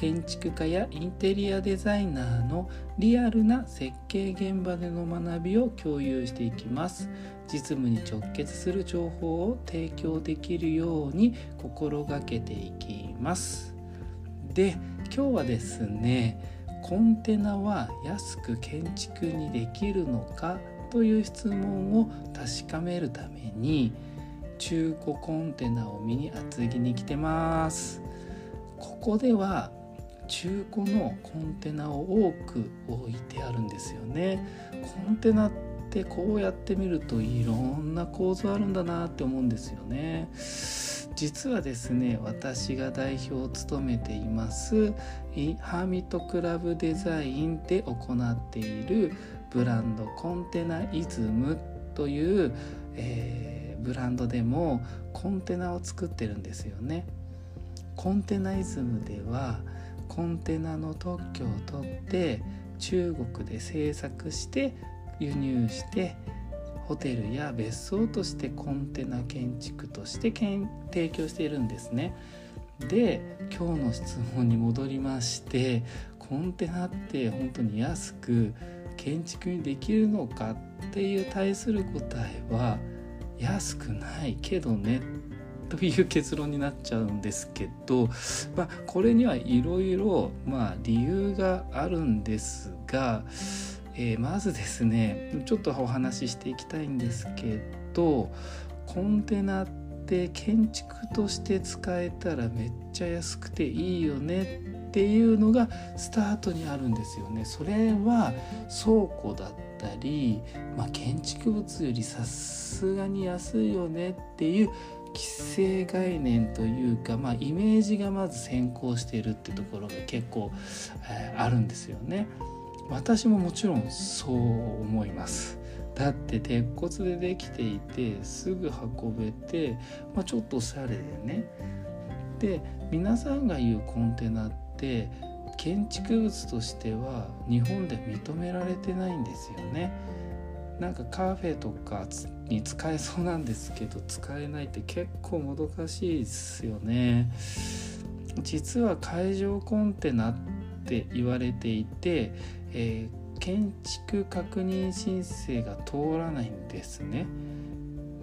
建築家やインテリアデザイナーのリアルな設計現場での学びを共有していきます。実務に直結する情報を提供できるように心がけていきます。で今日はですねコンテナは安く建築にできるのかという質問を確かめるために中古コンテナを見に厚木に来てます。ここでは中古のコンテナを多く置いてあるんですよねコンテナってこうやって見るといろんな構造あるんだなって思うんですよね実はですね私が代表を務めていますハーミットクラブデザインで行っているブランドコンテナイズムという、えーブランドでもコンテナを作ってるんですよね。コンテナイズムではコンテナの特許を取って中国で製作して輸入してホテルや別荘としてコンテナ建築として提供しているんですね。で今日の質問に戻りましてコンテナって本当に安く建築にできるのかっていう対する答えは安くないけどねっという結論になっちゃうんですけど、まあ、これにはいろいろ理由があるんですが、えー、まずですねちょっとお話ししていきたいんですけどコンテナって建築として使えたらめっちゃ安くていいよねっていうのがスタートにあるんですよね。それは倉庫だったり、まあ、建築物よりさすがに安いよねっていう既成概念というか、まあ、イメージがまず先行しているってところが結構、えー、あるんですよね。私ももちろんそう思います。だって鉄骨でできていてすぐ運べて、まあ、ちょっとおしゃれでねで皆さんが言うコンテナって建築物としては日本で認められてないんですよね。なんかカフェとかに使えそうなんですけど使えないって結構もどかしいですよね。実は会場コンテナって言われていて、えー、建築確認申請が通らないんですね。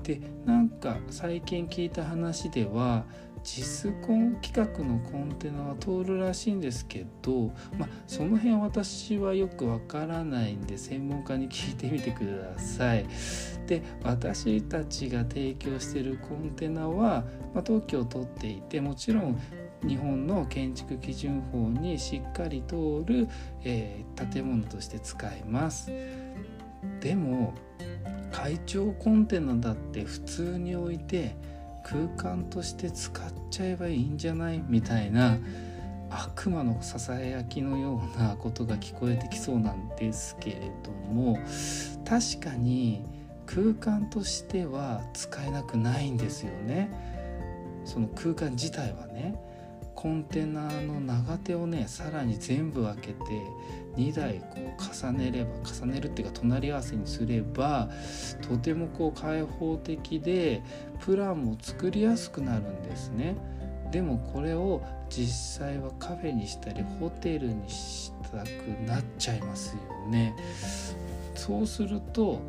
でなんか最近聞いた話では実コン規格のコンテナは通るらしいんですけど、まあ、その辺私はよくわからないんで専門家に聞いてみてください。で私たちが提供してるコンテナは、まあ、特許を取っていてもちろん日本の建築基準法にしっかり通る、えー、建物として使えます。でも会長コンテナだって普通に置いて空間として使っちゃえばいいんじゃないみたいな悪魔のささやきのようなことが聞こえてきそうなんですけれども確かに空間としては使えなくないんですよね。その空間自体はねコンテナの長手をねさらに全部開けて2台こう重ねれば重ねるっていうか隣り合わせにすればとてもこう開放的でプランも作りやすくなるんですね。でもこれを実際はカフェにしたりホテルにしたくなっちゃいますよね。そうすると、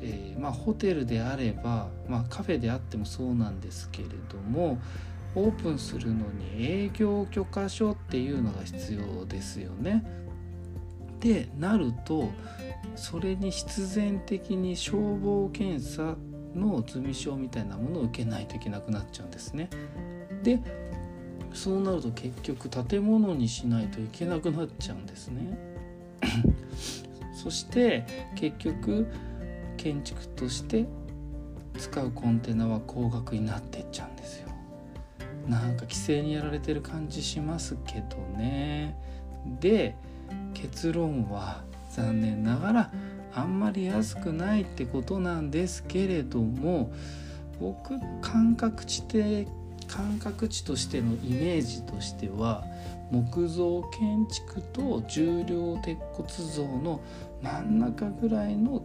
えー、まあ、ホテルであれば、まあ、カフェであってもそうなんですけれどもオープンするのに営業許可書っていうのが必要ですよね。でなるとそれに必然的に消防検査の済証みたいなものを受けないといけなくなっちゃうんですね。でそうなると結局建物にしないといけなくなっちゃうんですね。そして結局建築として使うコンテナは高額になってっちゃうんですよ。なんか規制にやられてる感じしますけどね。で結論は残念ながらあんまり安くないってことなんですけれども僕感覚値で感覚値としてのイメージとしては木造建築と重量鉄骨造の真ん中ぐらいの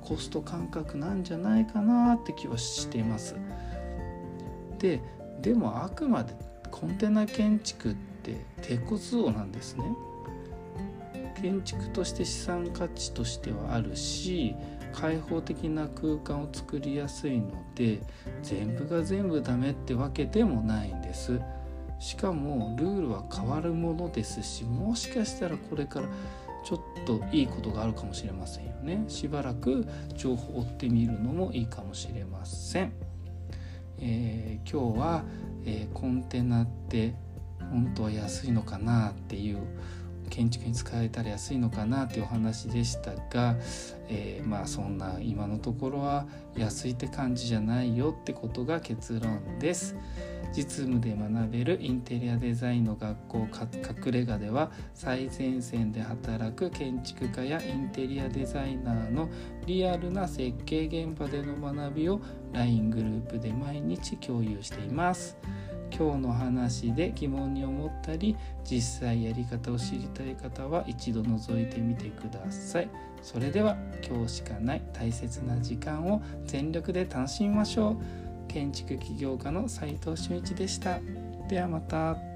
コスト感覚なんじゃないかなって気はしてます。ででもあくまでコンテナ建築って鉄骨造なんですね。建築として資産価値としてはあるし開放的な空間を作りやすいので全部が全部ダメってわけでもないんです。しかもルールは変わるものですしもしかしたらこれからちょっといいことがあるかもしれませんよね。しばらく情報を追ってみるのもいいかもしれません、えー、今日は、えー、コンテナって本当は安いのかなっていう建築に使えたら安いのかなというお話でしたが、えー、まあそんな今のところは安いって感じじゃないよってことが結論です。実務で学べるインテリアデザインの学校隠れ家では最前線で働く建築家やインテリアデザイナーのリアルな設計現場での学びを LINE グループで毎日共有しています。今日の話で疑問に思ったり実際やり方を知りたい方は一度覗いてみてくださいそれでは今日しかない大切な時間を全力で楽しみましょう建築起業家の斉藤俊一でした。ではまた。